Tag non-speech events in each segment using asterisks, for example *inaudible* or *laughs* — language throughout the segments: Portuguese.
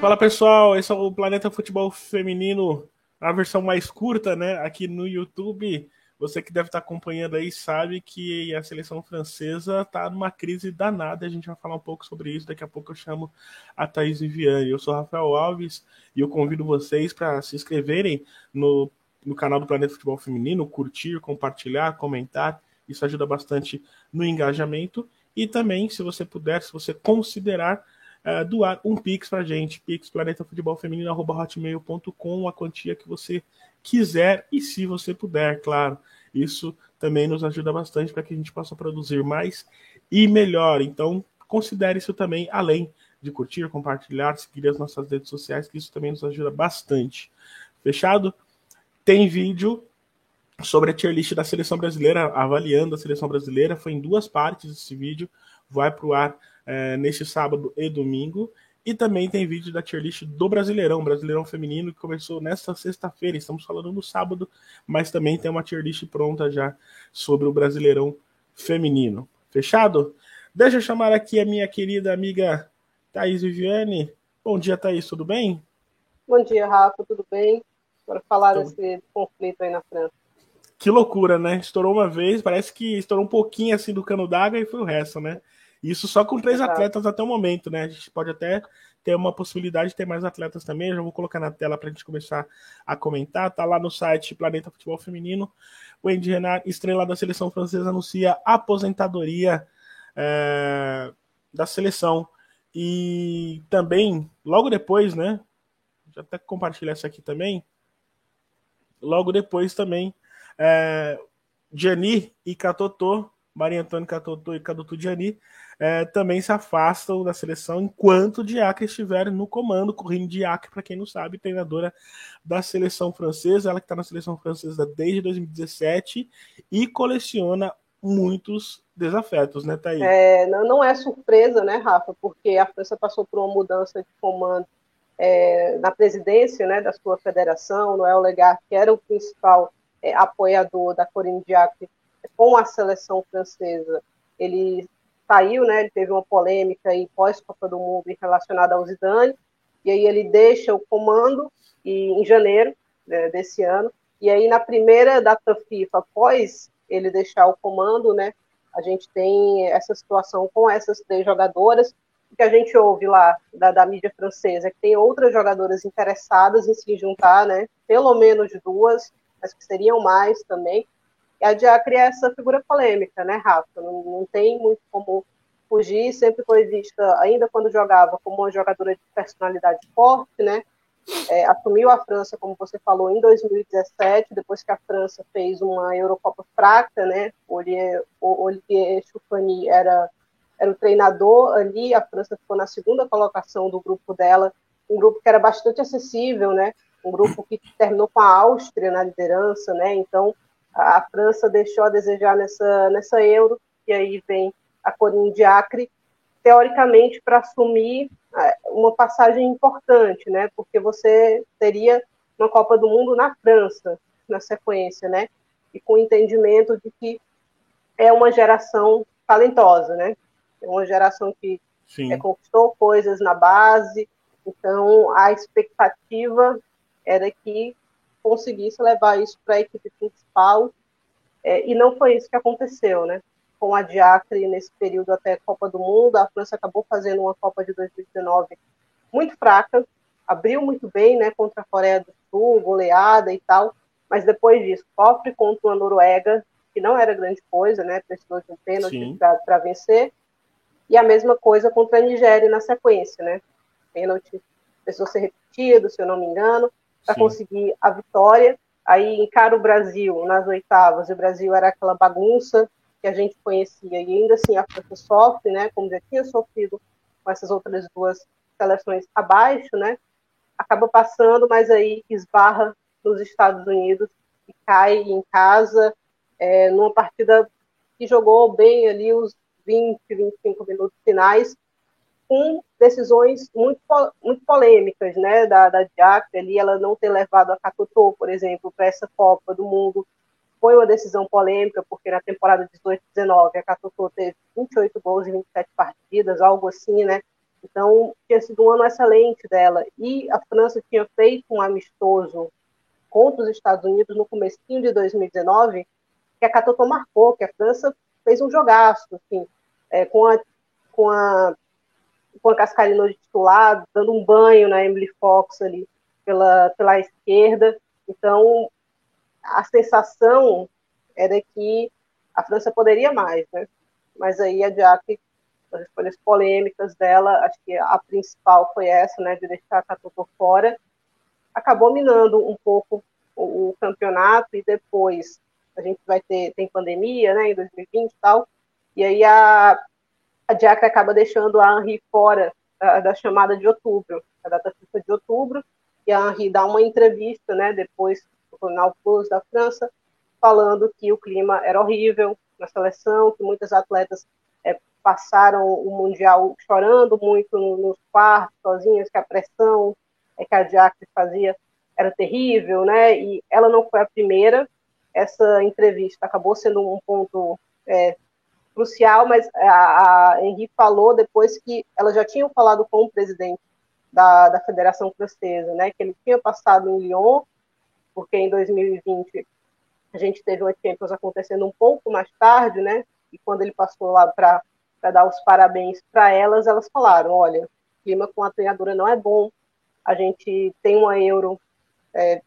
Fala pessoal, esse é o Planeta Futebol Feminino, a versão mais curta, né? Aqui no YouTube. Você que deve estar acompanhando aí sabe que a seleção francesa está numa crise danada. A gente vai falar um pouco sobre isso. Daqui a pouco eu chamo a Thaís Viviane. Eu sou Rafael Alves e eu convido vocês para se inscreverem no, no canal do Planeta Futebol Feminino, curtir, compartilhar, comentar. Isso ajuda bastante no engajamento. E também, se você puder, se você considerar uh, doar um Pix pra gente, Pix planetafutebolfeminino.hotmail.com, a quantia que você quiser e se você puder, claro. Isso também nos ajuda bastante para que a gente possa produzir mais e melhor. Então, considere isso também, além de curtir, compartilhar, seguir as nossas redes sociais, que isso também nos ajuda bastante. Fechado? Tem vídeo sobre a tier list da seleção brasileira, avaliando a seleção brasileira. Foi em duas partes esse vídeo, vai para o ar é, neste sábado e domingo. E também tem vídeo da tier list do Brasileirão, Brasileirão Feminino, que começou nesta sexta-feira. Estamos falando no sábado, mas também tem uma tier list pronta já sobre o Brasileirão Feminino. Fechado? Deixa eu chamar aqui a minha querida amiga Thaís Viviane. Bom dia, Thaís, tudo bem? Bom dia, Rafa, tudo bem? Para falar então... desse conflito aí na França. Que loucura, né? Estourou uma vez, parece que estourou um pouquinho assim do cano d'água e foi o resto, né? Isso só com três atletas até o momento, né? A gente pode até ter uma possibilidade de ter mais atletas também. Eu já vou colocar na tela para a gente começar a comentar. Tá lá no site Planeta Futebol Feminino. O Andy Renard, estrela da seleção francesa, anuncia aposentadoria é, da seleção. E também, logo depois, né? Já até compartilhar isso aqui também. Logo depois também, é, Gianni e Catotô, Maria Antônia Catotô e Cadutu Gianni, é, também se afastam da seleção enquanto Diacre estiver no comando. Corinne Diacre, para quem não sabe, treinadora da seleção francesa, ela que está na seleção francesa desde 2017 e coleciona muitos desafetos, né, Thaís? É, não, não é surpresa, né, Rafa, porque a França passou por uma mudança de comando é, na presidência né, da sua federação, Noel Legar, que era o principal é, apoiador da Corinne Diacre com a seleção francesa, ele saiu, né? Ele teve uma polêmica aí pós-Copa do Mundo relacionada ao Zidane, e aí ele deixa o comando e, em janeiro né, desse ano. E aí na primeira data FIFA, após ele deixar o comando, né? A gente tem essa situação com essas três jogadoras. O que a gente ouve lá da, da mídia francesa é que tem outras jogadoras interessadas em se juntar, né? Pelo menos duas, mas que seriam mais também. E a Diacre é essa figura polêmica, né, Rafa? Não, não tem muito como fugir, sempre foi vista, ainda quando jogava, como uma jogadora de personalidade forte, né? É, assumiu a França, como você falou, em 2017, depois que a França fez uma Eurocopa fraca, né? Olivier, Olivier Choufani era, era o treinador ali, a França ficou na segunda colocação do grupo dela, um grupo que era bastante acessível, né? Um grupo que terminou com a Áustria na liderança, né? Então, a França deixou a desejar nessa, nessa Euro, e aí vem a Corinne Diacre, teoricamente para assumir é, uma passagem importante, né? Porque você teria uma Copa do Mundo na França na sequência, né? E com o entendimento de que é uma geração talentosa, né? É uma geração que é, conquistou coisas na base, então a expectativa era que conseguisse levar isso para a equipe principal, é, e não foi isso que aconteceu, né? Com a Diacre nesse período até a Copa do Mundo, a França acabou fazendo uma Copa de 2019 muito fraca, abriu muito bem, né, contra a Coreia do Sul, goleada e tal, mas depois disso sofre contra uma Noruega, que não era grande coisa, né, precisou de um pênalti para vencer, e a mesma coisa contra a Nigéria na sequência, né, pênalti precisou ser repetido, se eu não me engano, para conseguir a vitória. Aí encara o Brasil nas oitavas, e o Brasil era aquela bagunça que a gente conhecia, e ainda assim a França sofre, né, como já tinha sofrido com essas outras duas seleções abaixo, né, acaba passando, mas aí esbarra nos Estados Unidos e cai em casa, é, numa partida que jogou bem ali os 20, 25 minutos finais, com decisões muito, muito polêmicas, né, da, da Diacre ali, ela não ter levado a Catotô, por exemplo, para essa Copa do Mundo, foi uma decisão polêmica, porque na temporada 18-19 a Catotô teve 28 gols em 27 partidas, algo assim, né, Então, tinha sido um ano excelente dela. E a França tinha feito um amistoso contra os Estados Unidos no começo de 2019, que a Catotô marcou, que a França fez um jogaço, assim, é, com a com a com a Cascarino de titular, dando um banho na Emily Fox ali pela, pela esquerda. Então, a sensação era que a França poderia mais, né? Mas aí a Diac, as escolhas polêmicas dela, acho que a principal foi essa, né, de deixar a Catotô fora, acabou minando um pouco o, o, campeonato e depois a gente vai ter tem pandemia, né, em 2020 e tal, e aí a a Diacre acaba deixando a Henri fora da, da, chamada de outubro, a data FIFA de outubro, e a Henri dá uma entrevista, né, depois do Jornal Plus da França, falando que o clima era horrível na seleção, que muitas atletas é, passaram o Mundial chorando muito nos quartos, sozinhas, que a pressão é, que a Diacre fazia era terrível, né, e ela não foi a primeira, essa entrevista acabou sendo um ponto é, crucial, mas a, a Henri falou depois que ela já tinha falado com o presidente da, da Federação Francesa, né, que ele tinha passado em Lyon, porque em 2020 a gente teve uma Champions acontecendo um pouco mais tarde, né, e quando ele passou lá para dar os parabéns para elas, elas falaram, olha, o clima com a treinadora não é bom, a gente tem uma Euro é,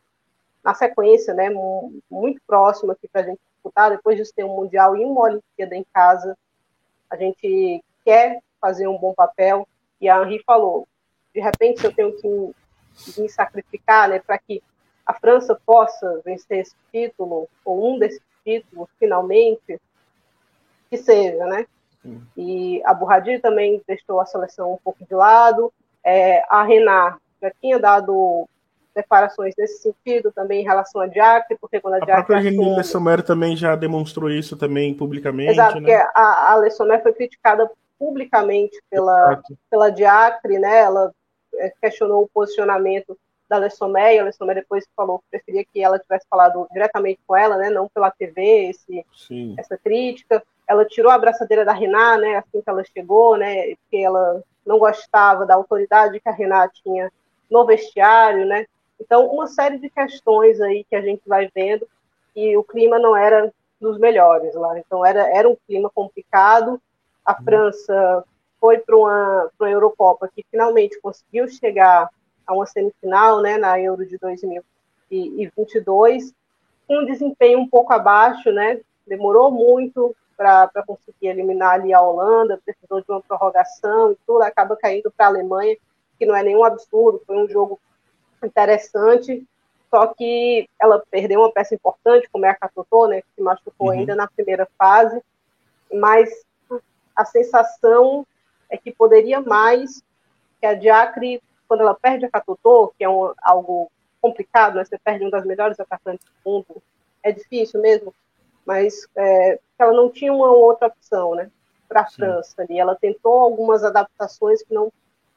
na sequência, né, muito próxima aqui para a gente disputar, depois de ter um Mundial e uma Olimpíada em casa, a gente quer fazer um bom papel, e a Henri falou, de repente eu tenho que me sacrificar, né, para que a França possa vencer esse título, ou um desses títulos, finalmente, que seja, né? E a Burradi também deixou a seleção um pouco de lado, é, a Renard já tinha dado declarações nesse sentido também em relação a Diacre, porque quando a, a Diacre... A própria Janine também já demonstrou isso também publicamente, Exato, né? porque a, a foi criticada publicamente pela, pela Diacre, né? Ela é, questionou o posicionamento da Lessomer, e a Lessomer depois falou que preferia que ela tivesse falado diretamente com ela, né? Não pela TV, esse, essa crítica. Ela tirou a abraçadeira da Renat, né? Assim que ela chegou, né? Porque ela não gostava da autoridade que a Renat tinha no vestiário, né? Então, uma série de questões aí que a gente vai vendo e o clima não era dos melhores lá. Então, era, era um clima complicado. A uhum. França foi para uma, uma Eurocopa que finalmente conseguiu chegar a uma semifinal, né, na Euro de 2022, com um desempenho um pouco abaixo, né, demorou muito para conseguir eliminar ali a Holanda, precisou de uma prorrogação e tudo, acaba caindo para a Alemanha, que não é nenhum absurdo, foi um jogo interessante, só que ela perdeu uma peça importante, como é a Catotô, né, que se machucou uhum. ainda na primeira fase, mas a sensação é que poderia mais, que a Diacre, quando ela perde a Catotô, que é um, algo complicado, né, você perde um das melhores atacantes do mundo, é difícil mesmo, mas é, ela não tinha uma outra opção, né, para a França ali. Ela tentou algumas adaptações que não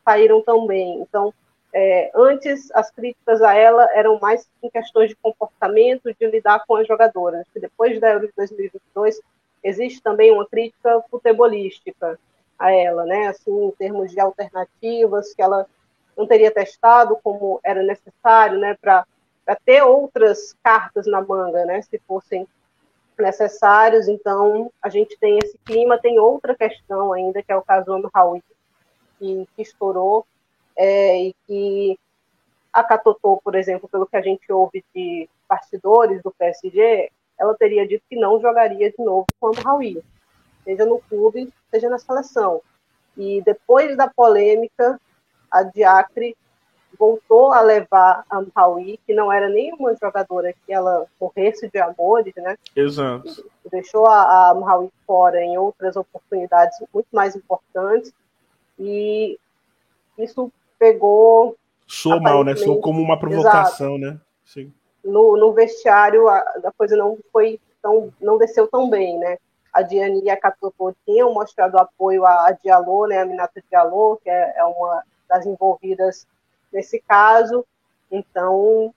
saíram tão bem. Então, é, antes, as críticas a ela eram mais em questões de comportamento, de lidar com as jogadoras. Depois da Euro de 2022, existe também uma crítica futebolística a ela, né? Assim, em termos de alternativas que ela não teria testado como era necessário, né? Para ter outras cartas na manga, né? Se fossem necessários. Então, a gente tem esse clima. Tem outra questão ainda, que é o caso Raul, que, que estourou é, e que a Catotô, por exemplo, pelo que a gente ouve de bastidores do PSG, ela teria dito que não jogaria de novo com o Raul, seja no clube, seja na seleção. E depois da polêmica, a Diacre voltou a levar a Raul, que não era nenhuma jogadora que ela morresse de amores, né? Exato. Deixou a, a Raul fora em outras oportunidades muito mais importantes. E isso pegou. Soou mal, né? Soou como uma provocação, exato. né? Sim. No, no vestiário, a, a, coisa não foi tão. não desceu tão bem, né? A Diane e a Catopô tinham mostrado apoio à, à Diallo, né? A Minata Diallo, que é, é uma das envolvidas nesse caso. Então,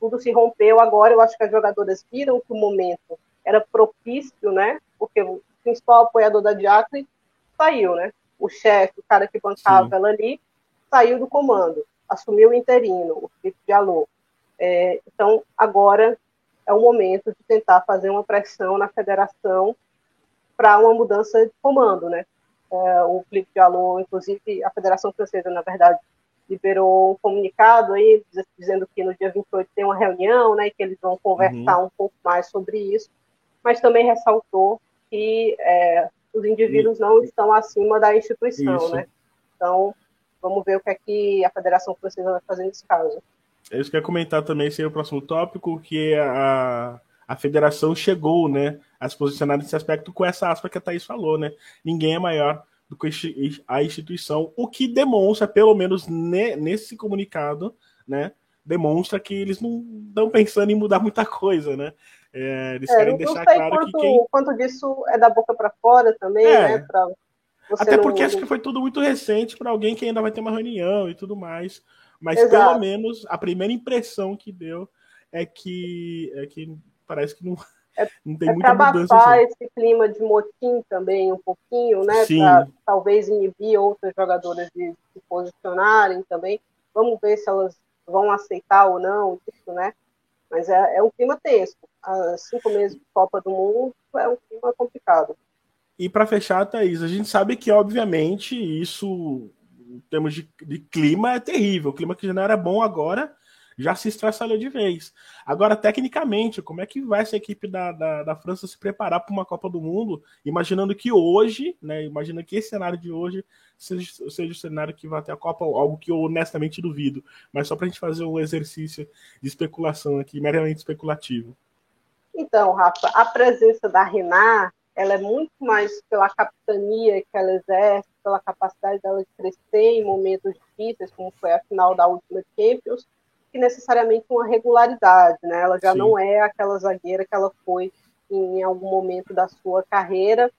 tudo se rompeu. Agora, eu acho que as jogadoras viram que o momento era propício, né? Porque o principal apoiador da Diacre saiu, né? o chefe, o cara que bancava Sim. ela ali, saiu do comando, assumiu o interino, o Felipe Diallo. É, então, agora é o momento de tentar fazer uma pressão na federação para uma mudança de comando, né? É, o Felipe Diallo, inclusive, a Federação Francesa, na verdade, liberou um comunicado aí dizendo que no dia 28 tem uma reunião, né, que eles vão conversar uhum. um pouco mais sobre isso, mas também ressaltou que é, os indivíduos não estão acima da instituição, isso. né? Então, vamos ver o que é que a Federação Francesa vai fazer nesse caso. É eu ia comentar também, esse é o próximo tópico, que a, a federação chegou, né, a se posicionar nesse aspecto com essa aspa que a Thaís falou, né? Ninguém é maior do que a instituição, o que demonstra, pelo menos nesse comunicado, né, demonstra que eles não estão pensando em mudar muita coisa, né? É, eles é, querem deixar claro quanto, que quem... quanto disso é da boca para fora também, é. né? Até não... porque acho que foi tudo muito recente para alguém que ainda vai ter uma reunião e tudo mais. Mas Exato. pelo menos a primeira impressão que deu é que, é que parece que não, é, não tem é muita mudança. Assim. esse clima de motim também um pouquinho, né? Para talvez inibir outras jogadoras de se posicionarem também. Vamos ver se elas vão aceitar ou não isso, né? Mas é, é um clima tenso. Cinco meses de Copa do Mundo é um clima complicado. E para fechar, Thaís, a gente sabe que, obviamente, isso, em termos de, de clima, é terrível. O clima que já não era bom agora já se estraçalhou de vez. Agora, tecnicamente, como é que vai essa equipe da, da, da França se preparar para uma Copa do Mundo, imaginando que hoje, né, imagina que esse cenário de hoje seja, seja o cenário que vai ter a Copa, algo que eu honestamente duvido, mas só para a gente fazer um exercício de especulação aqui, meramente especulativo. Então, Rafa, a presença da Renat, ela é muito mais pela capitania que ela exerce, pela capacidade dela de crescer em momentos difíceis, como foi a final da última Champions, que necessariamente uma regularidade, né? Ela já Sim. não é aquela zagueira que ela foi em algum momento da sua carreira.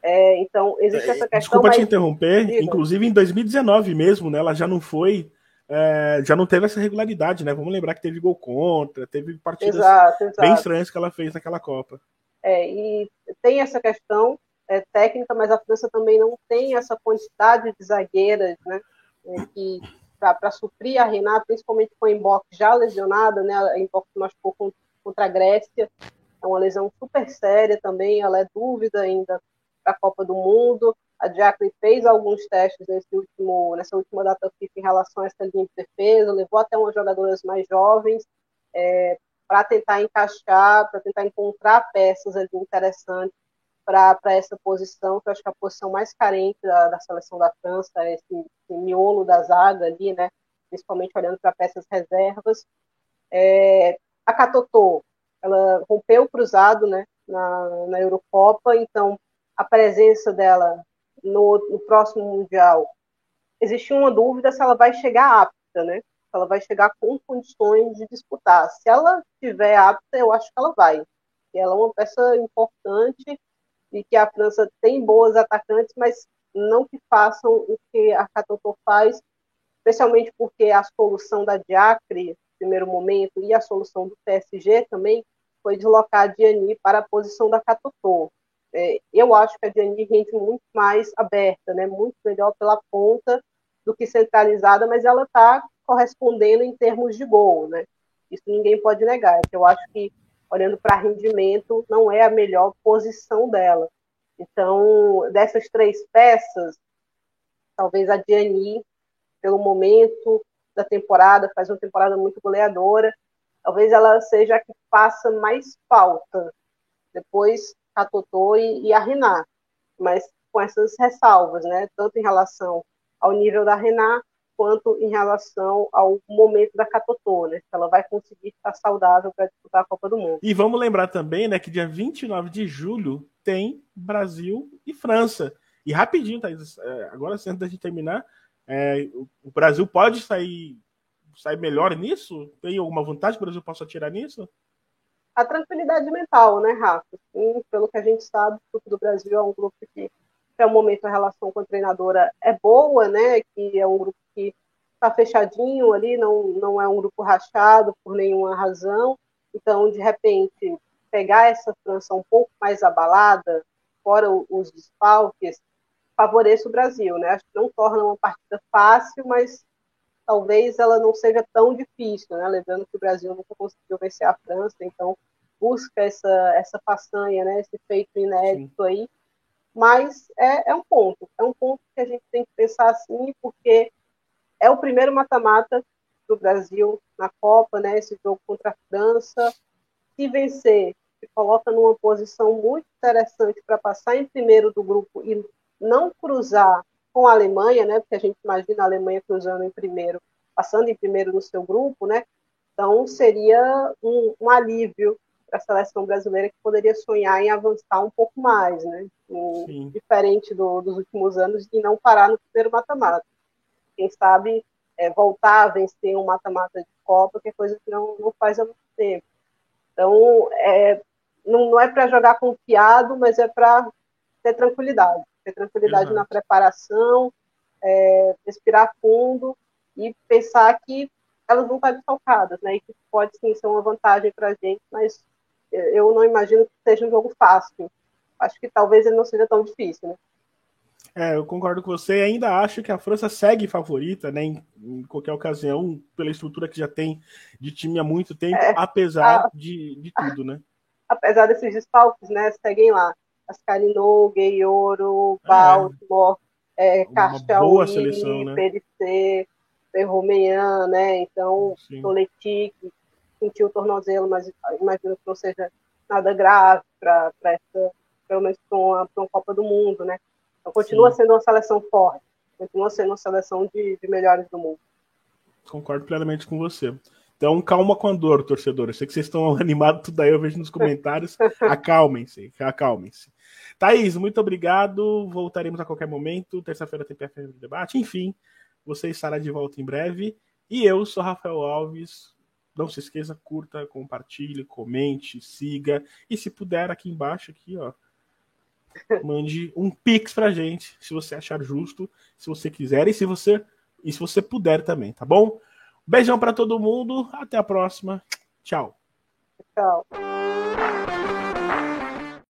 É, então, existe essa questão. Desculpa mas... te interromper, Diga. inclusive em 2019 mesmo, né? Ela já não foi. É, já não teve essa regularidade, né? Vamos lembrar que teve gol contra, teve partidas exato, exato. bem estranhas que ela fez naquela Copa. É, e tem essa questão é, técnica, mas a França também não tem essa quantidade de zagueiras, né? É, que para suprir a Renata, principalmente com a Emboc já lesionada, né? A Emboc machucou contra a Grécia, é uma lesão super séria também, ela é dúvida ainda para a Copa do Mundo. A Jacqueline fez alguns testes nesse último, nessa última data FIFA em relação a essa linha de defesa, levou até umas jogadoras mais jovens é, para tentar encaixar, para tentar encontrar peças ali interessantes para essa posição, que eu acho que é a posição mais carente da, da seleção da França, é esse, esse, miolo da zaga ali, né? principalmente olhando para peças reservas. É, a Catotô, ela rompeu o cruzado né? na, na Eurocopa, então a presença dela no, no próximo Mundial, existe uma dúvida se ela vai chegar apta, né? Ela vai chegar com condições de disputar. Se ela estiver apta, eu acho que ela vai. Ela é uma peça importante e que a França tem boas atacantes, mas não que façam o que a Catotô faz, especialmente porque a solução da Diacre, no primeiro momento, e a solução do PSG também, foi deslocar a Diani para a posição da Catotô. É, eu acho que a Diani rende muito mais aberta, né, muito melhor pela ponta do que centralizada, mas ela está correspondendo em termos de gol, né? Isso ninguém pode negar. Eu acho que olhando para rendimento, não é a melhor posição dela. Então, dessas três peças, talvez a Diani, pelo momento da temporada, faz uma temporada muito goleadora, talvez ela seja a que faça mais falta. Depois a Totó e, e a Renat, mas com essas ressalvas, né? Tanto em relação ao nível da Renat, quanto em relação ao momento da Catotô, né? Se ela vai conseguir estar saudável para disputar a Copa do Mundo. E vamos lembrar também, né, que dia 29 de julho tem Brasil e França. E rapidinho, Thaís, é, agora antes da gente terminar, é, o Brasil pode sair, sair melhor nisso? Tem alguma vantagem que o Brasil possa tirar nisso? A tranquilidade mental, né, Rafa? Sim, pelo que a gente sabe, o grupo do Brasil é um grupo que até o momento a relação com a treinadora é boa, né? Que é um grupo que está fechadinho ali, não, não é um grupo rachado por nenhuma razão. Então, de repente, pegar essa França um pouco mais abalada, fora os desfalques, favoreça o Brasil, né? Acho que não torna uma partida fácil, mas talvez ela não seja tão difícil, né? Lembrando que o Brasil nunca conseguiu vencer a França, então busca essa essa façanha, né? Esse feito inédito Sim. aí. Mas é, é um ponto, é um ponto que a gente tem que pensar assim, porque é o primeiro mata-mata do Brasil na Copa, né? Esse jogo contra a França. Se vencer, se coloca numa posição muito interessante para passar em primeiro do grupo e não cruzar com a Alemanha, né? Porque a gente imagina a Alemanha cruzando em primeiro, passando em primeiro no seu grupo, né? Então seria um, um alívio para a seleção brasileira que poderia sonhar em avançar um pouco mais, né? Diferente do, dos últimos anos e não parar no primeiro mata-mata. Quem sabe é, voltar a vencer um mata-mata de Copa, que é coisa que não, não faz há muito tempo. Então, é, não, não é para jogar confiado, mas é para ter tranquilidade. Ter tranquilidade na preparação, é, respirar fundo e pensar que elas vão estar desfalcadas, né? E que pode sim ser uma vantagem para a gente, mas eu não imagino que seja um jogo fácil. Acho que talvez ele não seja tão difícil, né? É, eu concordo com você. Ainda acho que a França segue favorita, né? Em, em qualquer ocasião, pela estrutura que já tem de time há muito tempo, é, apesar a, de, de tudo, né? Apesar desses desfalques, né? Seguem lá. Ascarino, Gueioro, é. Baltimore, é, Castelini, né? PDC, Ferromean, né? Então, Toletic, sentiu o tornozelo, mas imagino que não seja nada grave para essa, pelo menos para uma, uma Copa do Mundo, né? Então, continua Sim. sendo uma seleção forte, continua sendo uma seleção de, de melhores do mundo. Concordo plenamente com você. Então, calma com a dor, torcedor. Eu sei que vocês estão *laughs* animados, tudo aí eu vejo nos comentários. *laughs* acalmem-se, acalmem-se. Thaís, muito obrigado. Voltaremos a qualquer momento. Terça-feira tem PFM de debate. Enfim, você estará de volta em breve. E eu sou Rafael Alves. Não se esqueça, curta, compartilhe, comente, siga. E se puder, aqui embaixo, aqui, ó, mande um pix pra gente, se você achar justo, se você quiser e se você e se você puder também, tá bom? Beijão para todo mundo, até a próxima. Tchau. Tchau.